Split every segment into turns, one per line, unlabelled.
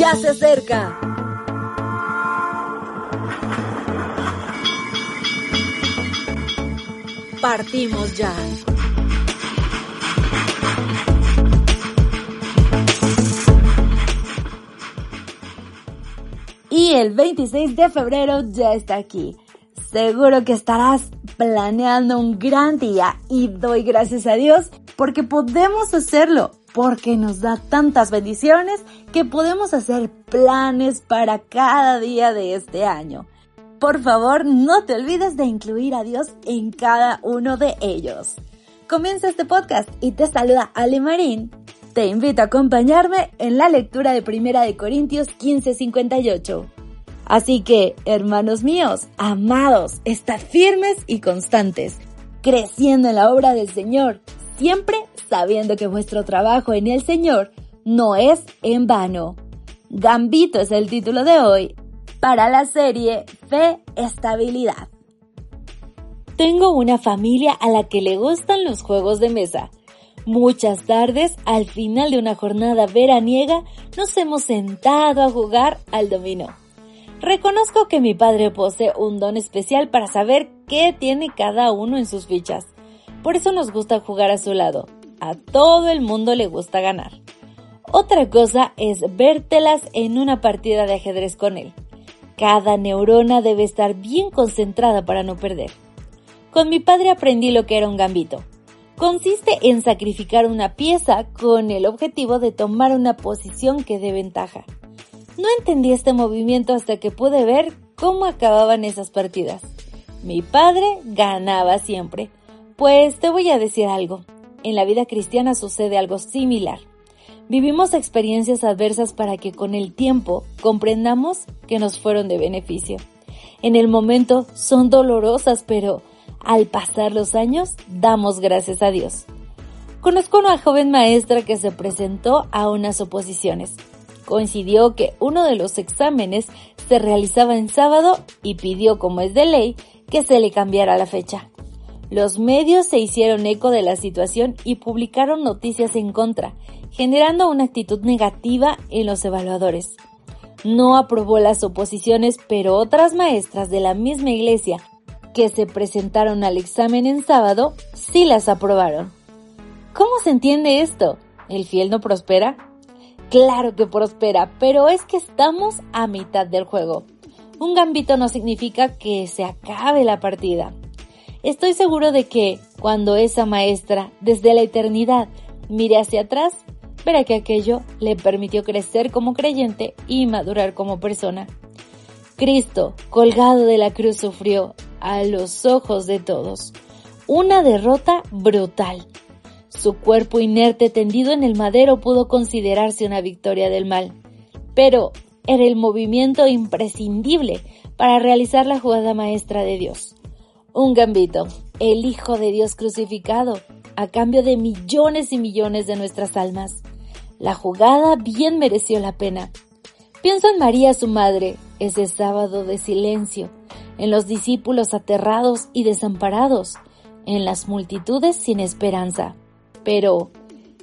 Ya se acerca. Partimos ya. Y el 26 de febrero ya está aquí. Seguro que estarás planeando un gran día y doy gracias a Dios porque podemos hacerlo, porque nos da tantas bendiciones que podemos hacer planes para cada día de este año. Por favor, no te olvides de incluir a Dios en cada uno de ellos. Comienza este podcast y te saluda Ale Marín. Te invito a acompañarme en la lectura de Primera de Corintios 15:58. Así que, hermanos míos, amados, estad firmes y constantes, creciendo en la obra del Señor, siempre sabiendo que vuestro trabajo en el Señor no es en vano. Gambito es el título de hoy para la serie Fe Estabilidad. Tengo una familia a la que le gustan los juegos de mesa. Muchas tardes, al final de una jornada veraniega, nos hemos sentado a jugar al dominó. Reconozco que mi padre posee un don especial para saber qué tiene cada uno en sus fichas. Por eso nos gusta jugar a su lado. A todo el mundo le gusta ganar. Otra cosa es vértelas en una partida de ajedrez con él. Cada neurona debe estar bien concentrada para no perder. Con mi padre aprendí lo que era un gambito. Consiste en sacrificar una pieza con el objetivo de tomar una posición que dé ventaja. No entendí este movimiento hasta que pude ver cómo acababan esas partidas. Mi padre ganaba siempre. Pues te voy a decir algo. En la vida cristiana sucede algo similar. Vivimos experiencias adversas para que con el tiempo comprendamos que nos fueron de beneficio. En el momento son dolorosas, pero al pasar los años damos gracias a Dios. Conozco a una joven maestra que se presentó a unas oposiciones coincidió que uno de los exámenes se realizaba en sábado y pidió, como es de ley, que se le cambiara la fecha. Los medios se hicieron eco de la situación y publicaron noticias en contra, generando una actitud negativa en los evaluadores. No aprobó las oposiciones, pero otras maestras de la misma iglesia que se presentaron al examen en sábado sí las aprobaron. ¿Cómo se entiende esto? ¿El fiel no prospera? Claro que prospera, pero es que estamos a mitad del juego. Un gambito no significa que se acabe la partida. Estoy seguro de que cuando esa maestra, desde la eternidad, mire hacia atrás, verá que aquello le permitió crecer como creyente y madurar como persona. Cristo, colgado de la cruz, sufrió, a los ojos de todos, una derrota brutal su cuerpo inerte tendido en el madero pudo considerarse una victoria del mal, pero era el movimiento imprescindible para realizar la jugada maestra de Dios. Un gambito, el Hijo de Dios crucificado, a cambio de millones y millones de nuestras almas. La jugada bien mereció la pena. Pienso en María, su madre, ese sábado de silencio, en los discípulos aterrados y desamparados, en las multitudes sin esperanza. Pero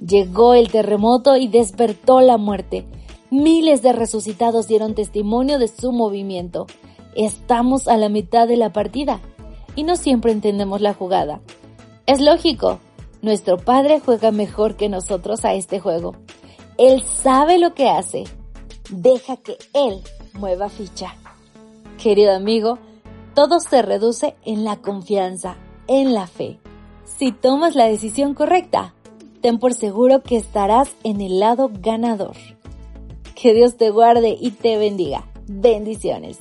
llegó el terremoto y despertó la muerte. Miles de resucitados dieron testimonio de su movimiento. Estamos a la mitad de la partida y no siempre entendemos la jugada. Es lógico, nuestro Padre juega mejor que nosotros a este juego. Él sabe lo que hace. Deja que Él mueva ficha. Querido amigo, todo se reduce en la confianza, en la fe. Si tomas la decisión correcta, ten por seguro que estarás en el lado ganador. Que Dios te guarde y te bendiga. Bendiciones.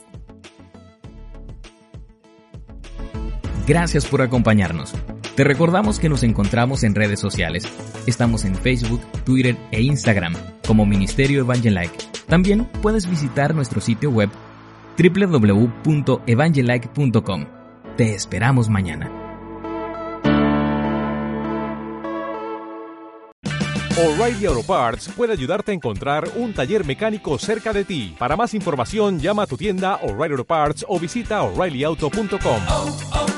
Gracias por acompañarnos. Te recordamos que nos encontramos en redes sociales. Estamos en Facebook, Twitter e Instagram como Ministerio Evangelike También puedes visitar nuestro sitio web www.evangelike.com. Te esperamos mañana.
O'Reilly Auto Parts puede ayudarte a encontrar un taller mecánico cerca de ti. Para más información, llama a tu tienda O'Reilly Auto Parts o visita oreillyauto.com.
oh, oh,